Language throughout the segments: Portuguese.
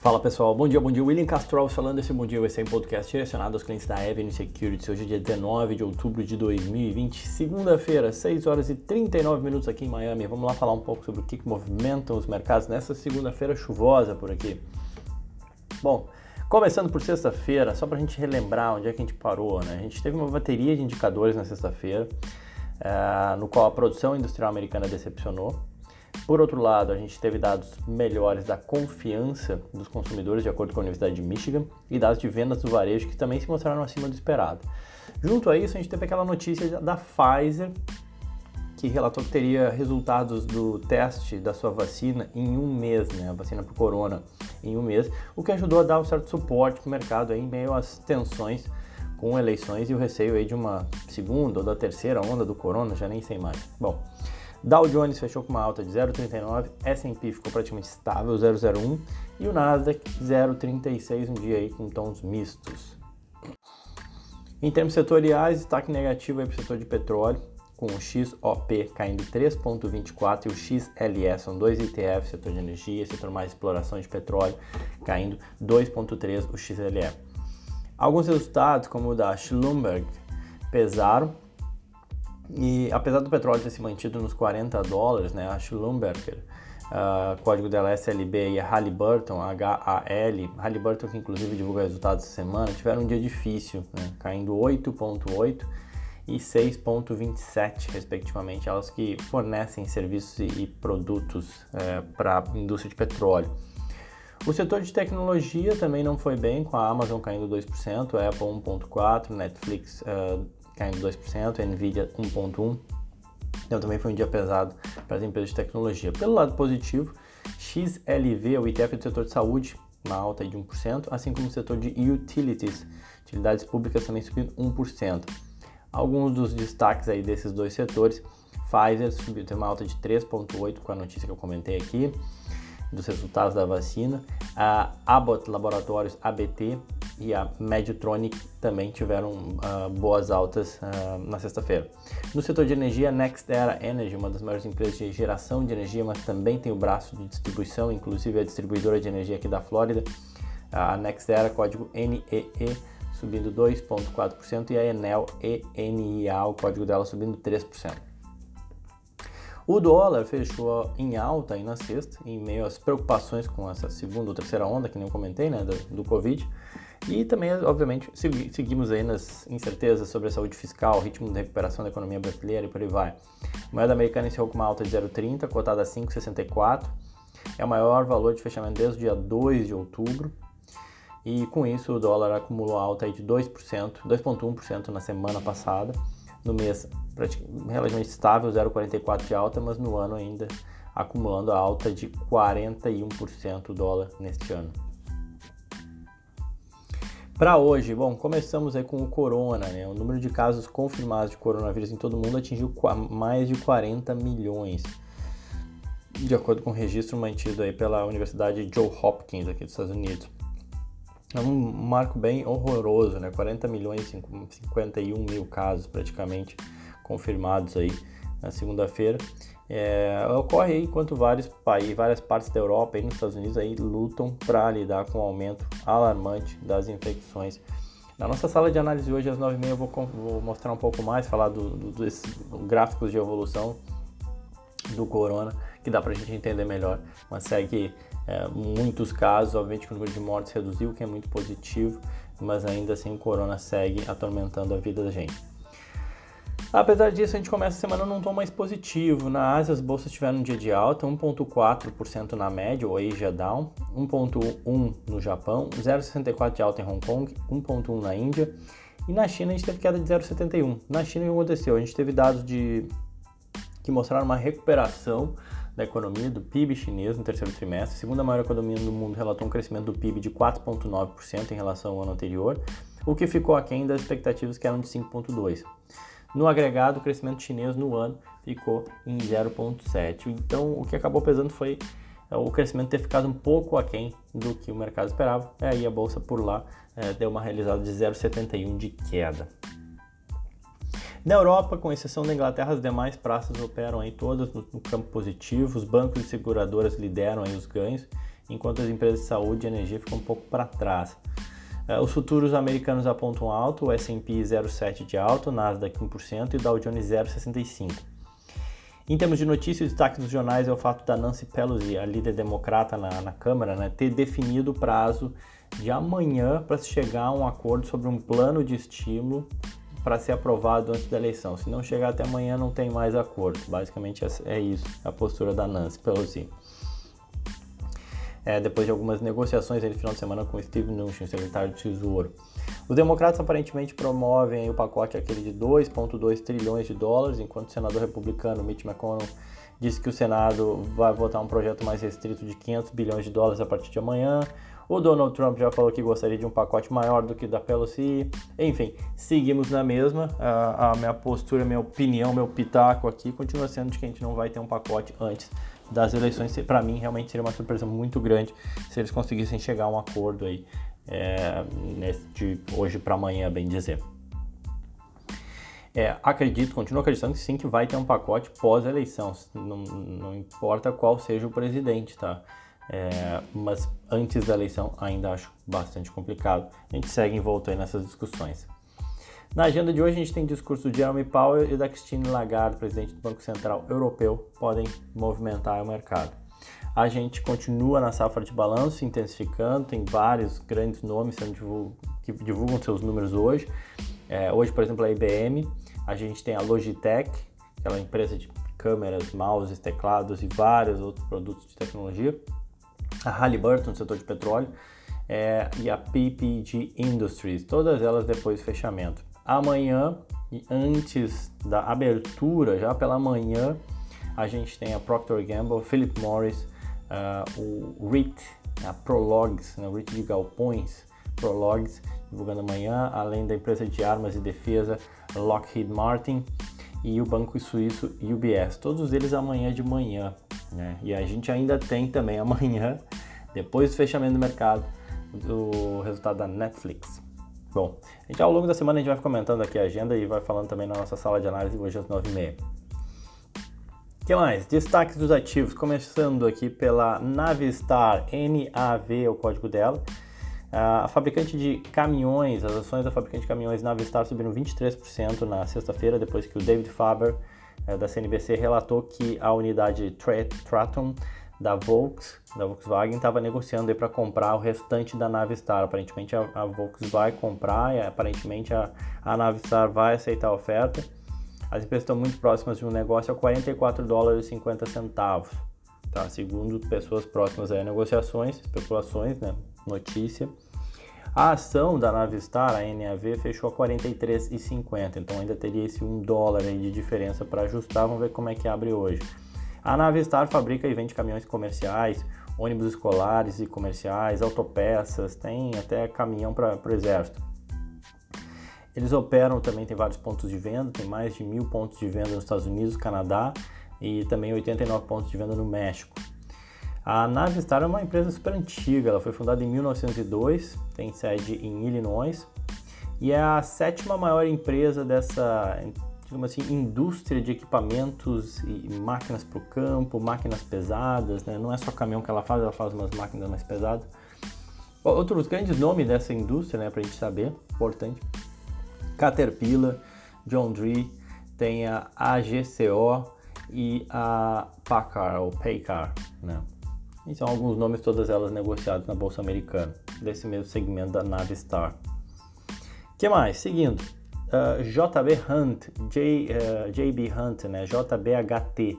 Fala pessoal, bom dia, bom dia. William Castro falando. Esse bom dia ser um podcast direcionado aos clientes da Avenue Securities. Hoje é dia 19 de outubro de 2020, segunda-feira, 6 horas e 39 minutos aqui em Miami. Vamos lá falar um pouco sobre o que, que movimentam os mercados nessa segunda-feira chuvosa por aqui. Bom, começando por sexta-feira, só para a gente relembrar onde é que a gente parou, né? A gente teve uma bateria de indicadores na sexta-feira, uh, no qual a produção industrial americana decepcionou por outro lado, a gente teve dados melhores da confiança dos consumidores, de acordo com a Universidade de Michigan, e dados de vendas do varejo que também se mostraram acima do esperado. Junto a isso, a gente teve aquela notícia da Pfizer, que relatou que teria resultados do teste da sua vacina em um mês, né, a vacina para corona em um mês, o que ajudou a dar um certo suporte para o mercado aí, em meio às tensões com eleições e o receio aí de uma segunda ou da terceira onda do corona, já nem sei mais. Bom, Dow Jones fechou com uma alta de 0,39, S&P ficou praticamente estável, 0,01 e o Nasdaq 0,36, um dia aí com tons mistos. Em termos setoriais, destaque negativo para o setor de petróleo, com o XOP caindo 3,24 e o XLE, são dois ETFs, setor de energia, setor mais exploração de petróleo, caindo 2,3 o XLE. Alguns resultados, como o da Schlumberg, pesaram, e apesar do petróleo ter se mantido nos 40 dólares, né, a Schlumberger, uh, código dela é SLB e a Halliburton, HAL, Halliburton que inclusive divulga resultados essa semana, tiveram um dia difícil, né, caindo 8,8 e 6,27 respectivamente, elas que fornecem serviços e, produtos é, para a indústria de petróleo. O setor de tecnologia também não foi bem, com a Amazon caindo 2%, a Apple 1,4%, Netflix uh, caindo 2%, a Nvidia 1,1%. Então também foi um dia pesado para as empresas de tecnologia. Pelo lado positivo, XLV, o ETF do setor de saúde, uma alta de 1%, assim como o setor de utilities, utilidades públicas também subindo 1%. Alguns dos destaques aí desses dois setores, Pfizer subiu, tem uma alta de 3,8% com a notícia que eu comentei aqui, dos resultados da vacina. A Abbott Laboratórios, ABT, e a Medtronic também tiveram uh, boas altas uh, na sexta-feira. No setor de energia, NextEra Energy, uma das maiores empresas de geração de energia, mas também tem o braço de distribuição, inclusive a distribuidora de energia aqui da Flórida, a NextEra, código NEE, subindo 2,4%, e a Enel ENIA, o código dela subindo 3%. O dólar fechou em alta aí na sexta, em meio às preocupações com essa segunda ou terceira onda, que nem eu comentei, né, do, do Covid. E também, obviamente, seguimos aí nas incertezas sobre a saúde fiscal, ritmo de recuperação da economia brasileira e por aí vai. A moeda americana encerrou com uma alta de 0,30, cotada a 5,64. É o maior valor de fechamento desde o dia 2 de outubro. E com isso o dólar acumulou alta aí de 2%, 2,1% na semana passada. No mês relativamente estável, 0,44 de alta, mas no ano ainda acumulando a alta de 41% o dólar neste ano. Para hoje, bom, começamos aí com o corona, né? O número de casos confirmados de coronavírus em todo o mundo atingiu mais de 40 milhões, de acordo com o registro mantido aí pela Universidade Johns Hopkins aqui dos Estados Unidos. É um marco bem horroroso, né? 40 milhões e 51 mil casos praticamente confirmados aí na segunda-feira é, ocorre aí enquanto vários países, várias partes da Europa e nos Estados Unidos aí lutam para lidar com o aumento alarmante das infecções. Na nossa sala de análise hoje às 9h30 eu vou, vou mostrar um pouco mais, falar do, do, dos gráficos de evolução do corona, que dá para a gente entender melhor, mas segue é, muitos casos, obviamente que o número de mortes reduziu, que é muito positivo, mas ainda assim o corona segue atormentando a vida da gente. Apesar disso, a gente começa a semana num tom mais positivo. Na Ásia, as bolsas tiveram um dia de alta, 1,4% na média, o Asia Down, 1,1% no Japão, 0,64% de alta em Hong Kong, 1,1% na Índia. E na China, a gente teve queda de 0,71%. Na China, o que aconteceu? A gente teve dados de que mostraram uma recuperação da economia do PIB chinês no terceiro trimestre. A segunda maior economia do mundo relatou um crescimento do PIB de 4,9% em relação ao ano anterior, o que ficou aquém das expectativas que eram de 5,2%. No agregado, o crescimento chinês no ano ficou em 0,7. Então, o que acabou pesando foi é, o crescimento ter ficado um pouco aquém do que o mercado esperava. E aí a bolsa por lá é, deu uma realizada de 0,71 de queda. Na Europa, com exceção da Inglaterra, as demais praças operam aí todas no, no campo positivo. Os bancos e seguradoras lideram aí os ganhos enquanto as empresas de saúde e energia ficam um pouco para trás. Uh, os futuros americanos apontam alto, o S&P 0,7 de alto, Nasdaq 1% e o Dow Jones 0,65. Em termos de notícias, o destaque dos jornais é o fato da Nancy Pelosi, a líder democrata na, na Câmara, né, ter definido o prazo de amanhã para se chegar a um acordo sobre um plano de estímulo para ser aprovado antes da eleição. Se não chegar até amanhã, não tem mais acordo. Basicamente é isso, a postura da Nancy Pelosi. É, depois de algumas negociações no final de semana com Steve Mnuchin, secretário de Tesouro. Os democratas aparentemente promovem o pacote aquele de 2,2 trilhões de dólares, enquanto o senador republicano Mitch McConnell disse que o Senado vai votar um projeto mais restrito de 500 bilhões de dólares a partir de amanhã. O Donald Trump já falou que gostaria de um pacote maior do que da Pelosi. Enfim, seguimos na mesma. A, a minha postura, minha opinião, meu pitaco aqui continua sendo de que a gente não vai ter um pacote antes das eleições. Para mim, realmente seria uma surpresa muito grande se eles conseguissem chegar a um acordo aí é, de hoje para amanhã, bem dizer. É, acredito, continuo acreditando que sim, que vai ter um pacote pós-eleição, não, não, importa qual seja o presidente, tá? É, mas antes da eleição ainda acho bastante complicado. A gente segue envolto aí nessas discussões. Na agenda de hoje a gente tem discurso de Jeremy Powell e da Christine Lagarde, presidente do Banco Central Europeu, podem movimentar o mercado. A gente continua na safra de balanço, intensificando, tem vários grandes nomes que divulgam seus números hoje. É, hoje, por exemplo, a IBM, a gente tem a Logitech, aquela empresa de câmeras, mouses, teclados e vários outros produtos de tecnologia. A Halliburton, setor de petróleo, é, e a PPG Industries, todas elas depois do fechamento. Amanhã, antes da abertura, já pela manhã, a gente tem a Procter Gamble, Philip Morris, uh, o REIT, a Prologs, né, o REIT de galpões, Prologs, divulgando amanhã, além da empresa de armas e defesa Lockheed Martin e o banco suíço UBS. Todos eles amanhã de manhã. Né? E a gente ainda tem também amanhã, depois do fechamento do mercado, o resultado da Netflix. Bom, então ao longo da semana a gente vai comentando aqui a agenda e vai falando também na nossa sala de análise hoje às 9h30 que mais? Destaques dos ativos, começando aqui pela Navistar, NAV é o código dela. A fabricante de caminhões, as ações da fabricante de caminhões Navistar subiram 23% na sexta-feira, depois que o David Faber, da CNBC, relatou que a unidade Traton da, Volks, da Volkswagen estava negociando para comprar o restante da Navistar. Aparentemente a, a Volkswagen vai comprar e aparentemente a, a Navistar vai aceitar a oferta. As empresas estão muito próximas de um negócio a 44 dólares e 50 centavos, tá? Segundo pessoas próximas a negociações, especulações, né? Notícia. A ação da Navistar, a NAV, fechou a 43,50, então ainda teria esse 1 dólar aí de diferença para ajustar. Vamos ver como é que abre hoje. A Navistar fabrica e vende caminhões comerciais, ônibus escolares e comerciais, autopeças, tem até caminhão para o exército. Eles operam também, tem vários pontos de venda, tem mais de mil pontos de venda nos Estados Unidos, Canadá e também 89 pontos de venda no México. A Navistar é uma empresa super antiga, ela foi fundada em 1902, tem sede em Illinois e é a sétima maior empresa dessa digamos assim, indústria de equipamentos e máquinas para o campo, máquinas pesadas, né? não é só caminhão que ela faz, ela faz umas máquinas mais pesadas. Outros grandes nomes dessa indústria, né, para a gente saber, importante, Caterpillar, John Deere, tem a AGCO e a Packard, ou Paycar, né? E são alguns nomes, todas elas negociadas na Bolsa Americana, desse mesmo segmento da Navistar. que mais? Seguindo, uh, JB Hunt, J, uh, JB Hunt, né? JBHT.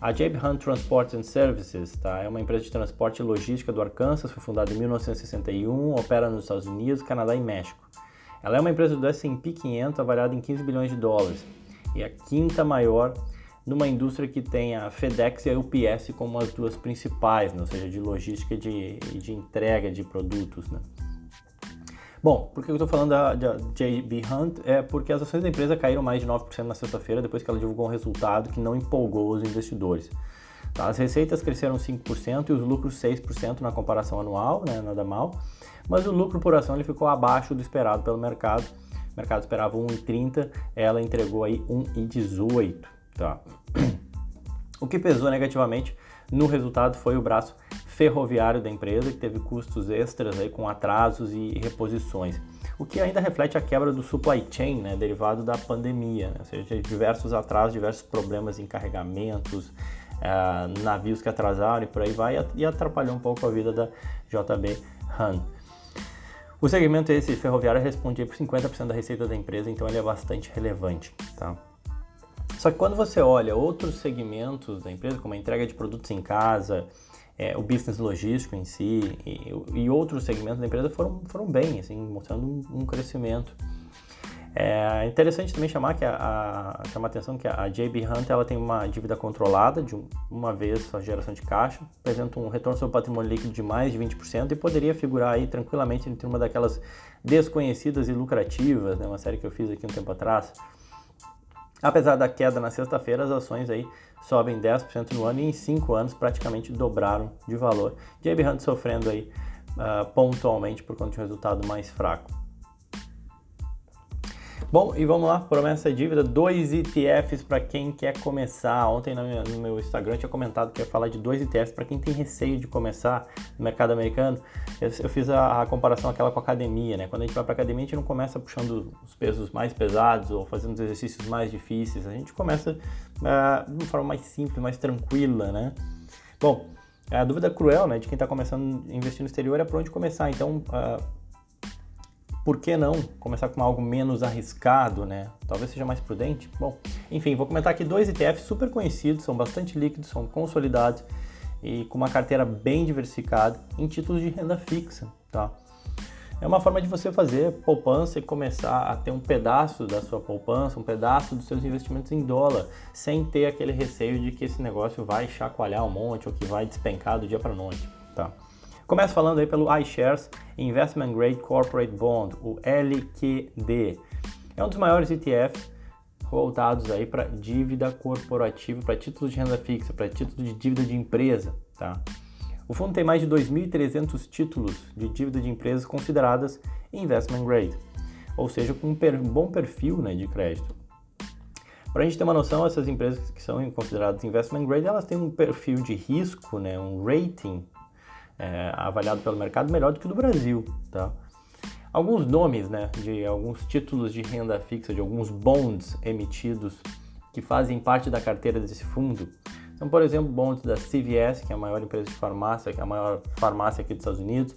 A JB Hunt Transport and Services tá? é uma empresa de transporte e logística do Arkansas, foi fundada em 1961, opera nos Estados Unidos, Canadá e México. Ela é uma empresa do S&P 500 avaliada em 15 bilhões de dólares e a quinta maior numa indústria que tem a FedEx e a UPS como as duas principais, né? ou seja, de logística e de, de entrega de produtos. Né? Bom, por que eu estou falando da, JB Hunt? É porque as ações da empresa caíram mais de 9% na sexta-feira depois que ela divulgou um resultado que não empolgou os investidores. Tá? As receitas cresceram 5% e os lucros 6% na comparação anual, né? nada mal mas o lucro por ação ele ficou abaixo do esperado pelo mercado. O mercado esperava 1,30, ela entregou aí 1,18, tá? O que pesou negativamente no resultado foi o braço ferroviário da empresa, que teve custos extras aí com atrasos e reposições. O que ainda reflete a quebra do supply chain, né, derivado da pandemia, né? ou seja, diversos atrasos, diversos problemas em carregamentos, uh, navios que atrasaram e por aí vai, e atrapalhou um pouco a vida da JB Han. O segmento esse ferroviário respondia por 50% da receita da empresa, então ele é bastante relevante. Tá? Só que quando você olha outros segmentos da empresa, como a entrega de produtos em casa, é, o business logístico em si e, e, outros segmentos da empresa foram, foram bem, assim, mostrando um, um crescimento. É interessante também chamar que a, a, chamar atenção que a, JB Hunt ela tem uma dívida controlada de um, uma vez a geração de caixa, apresenta um retorno sobre patrimônio líquido de mais de 20% e poderia figurar aí tranquilamente entre uma daquelas desconhecidas e lucrativas, né, uma série que eu fiz aqui um tempo atrás. Apesar da queda na sexta-feira, as ações aí sobem 10% no ano e em 5 anos praticamente dobraram de valor. JB Hunt sofrendo aí uh, pontualmente por conta de um resultado mais fraco. Bom, e vamos lá, promessa e dívida, dois ETFs para quem quer começar. Ontem no meu Instagram tinha comentado que ia falar de dois ETFs para quem tem receio de começar no mercado americano. Eu, eu fiz a, a, comparação aquela com a academia, né? Quando a gente vai para academia, a gente não começa puxando os pesos mais pesados ou fazendo os exercícios mais difíceis. A gente começa uh, de uma forma mais simples, mais tranquila, né? Bom, a dúvida cruel, né, de quem está começando a investir no exterior é por onde começar. Então, uh, por que não começar com algo menos arriscado, né? Talvez seja mais prudente. Bom, enfim, vou comentar aqui dois ETFs super conhecidos, são bastante líquidos, são consolidados e com uma carteira bem diversificada em títulos de renda fixa, tá? É uma forma de você fazer poupança e começar a ter um pedaço da sua poupança, um pedaço dos seus investimentos em dólar, sem ter aquele receio de que esse negócio vai chacoalhar um monte ou que vai despencar do dia para noite, tá? Começo falando aí pelo iShares Investment Grade Corporate Bond, o LQD. É um dos maiores ETFs voltados aí para dívida corporativa, para títulos de renda fixa, para títulos de dívida de empresa, tá? O fundo tem mais de 2.300 títulos de dívida de empresas consideradas investment grade, ou seja, com um bom perfil né, de crédito. Para a gente ter uma noção, essas empresas que são consideradas investment grade, elas têm um perfil de risco, né, um rating é, avaliado pelo mercado melhor do que o do Brasil, tá? Alguns nomes, né, de alguns títulos de renda fixa, de alguns bonds emitidos que fazem parte da carteira desse fundo, são, por exemplo, bonds da CVS, que é a maior empresa de farmácia, que é a maior farmácia aqui dos Estados Unidos,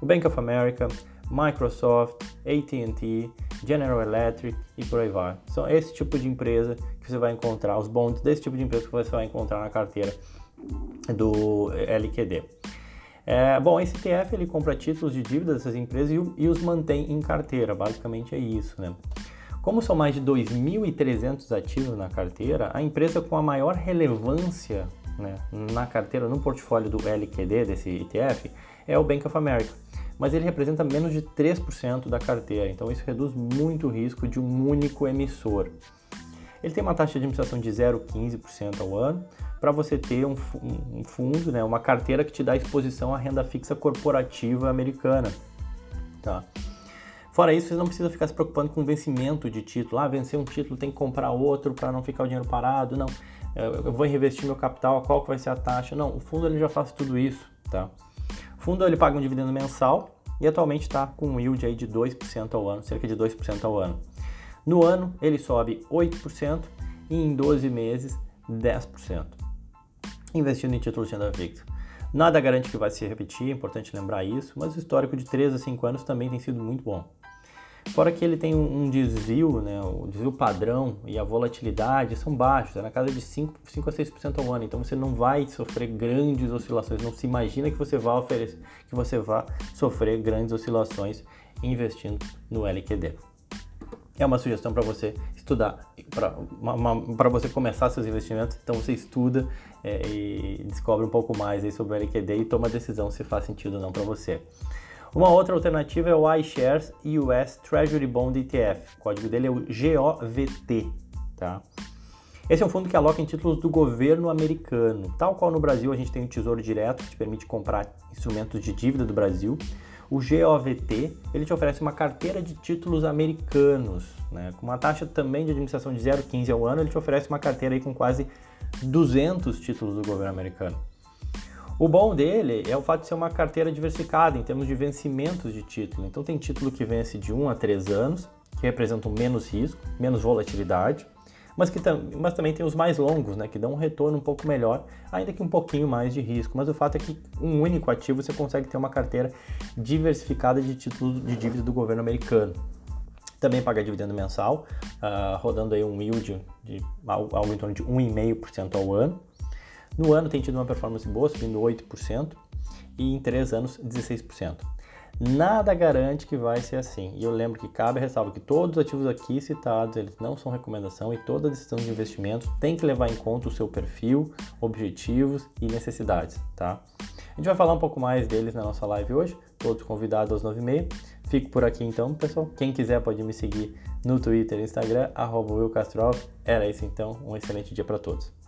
o Bank of America, Microsoft, AT&T, General Electric e por aí vai. São esse tipo de empresa que você vai encontrar, os bonds desse tipo de empresa que você vai encontrar na carteira do LQD. É, bom, esse ETF ele compra títulos de dívida dessas empresas e, e, os mantém em carteira, basicamente é isso, né? Como são mais de 2.300 ativos na carteira, a empresa com a maior relevância né, na carteira, no portfólio do LQD, desse ETF, é o Bank of America. Mas ele representa menos de 3% da carteira, então isso reduz muito o risco de um único emissor. Ele tem uma taxa de administração de 0,15% ao ano, para você ter um, um, fundo, né, uma carteira que te dá exposição à renda fixa corporativa americana. Tá? Fora isso, você não precisa ficar se preocupando com vencimento de título. Ah, vencer um título, tem que comprar outro para não ficar o dinheiro parado. Não, eu vou reinvestir meu capital, qual que vai ser a taxa? Não, o fundo ele já faz tudo isso. Tá? O fundo ele paga um dividendo mensal e atualmente está com um yield aí de 2% ao ano, cerca de 2% ao ano. No ano, ele sobe 8% e em 12 meses, 10% investindo em títulos de renda fixa. Nada garante que vai se repetir, é importante lembrar isso, mas o histórico de 3 a 5 anos também tem sido muito bom. Fora que ele tem um desvio, né, o desvio padrão e a volatilidade são baixos, é na casa de 5, 5 a 6% ao ano, então você não vai sofrer grandes oscilações, não se imagina que você vai oferecer, que você vá sofrer grandes oscilações investindo no LQD é uma sugestão para você estudar, para você começar seus investimentos. Então você estuda é, e descobre um pouco mais aí sobre o LQD e toma a decisão se faz sentido ou não para você. Uma outra alternativa é o iShares US Treasury Bond ETF. O código dele é o GOVT. Tá? Esse é um fundo que aloca em títulos do governo americano. Tal qual no Brasil a gente tem o Tesouro Direto, que te permite comprar instrumentos de dívida do Brasil o GOVT ele te oferece uma carteira de títulos americanos, né? com uma taxa também de administração de 0,15 ao ano, ele te oferece uma carteira aí com quase 200 títulos do governo americano. O bom dele é o fato de ser uma carteira diversificada em termos de vencimentos de título. Então tem título que vence de 1 a 3 anos, que representam menos risco, menos volatilidade, mas, que tam mas também tem os mais longos, né, que dão um retorno um pouco melhor, ainda que um pouquinho mais de risco. Mas o fato é que um único ativo você consegue ter uma carteira diversificada de títulos de dívida do governo americano. Também paga dividendo mensal, uh, rodando aí um yield de algo em torno de 1,5% ao ano. No ano tem tido uma performance boa, subindo 8%, e em 3 anos 16%. Nada garante que vai ser assim. E eu lembro que cabe ressalva que todos os ativos aqui citados, eles não são recomendação e toda decisão de investimento tem que levar em conta o seu perfil, objetivos e necessidades, tá? A gente vai falar um pouco mais deles na nossa live hoje, todos convidados às 9h30. Fico por aqui então, pessoal. Quem quiser pode me seguir no Twitter e Instagram, arroba Era isso então, um excelente dia para todos.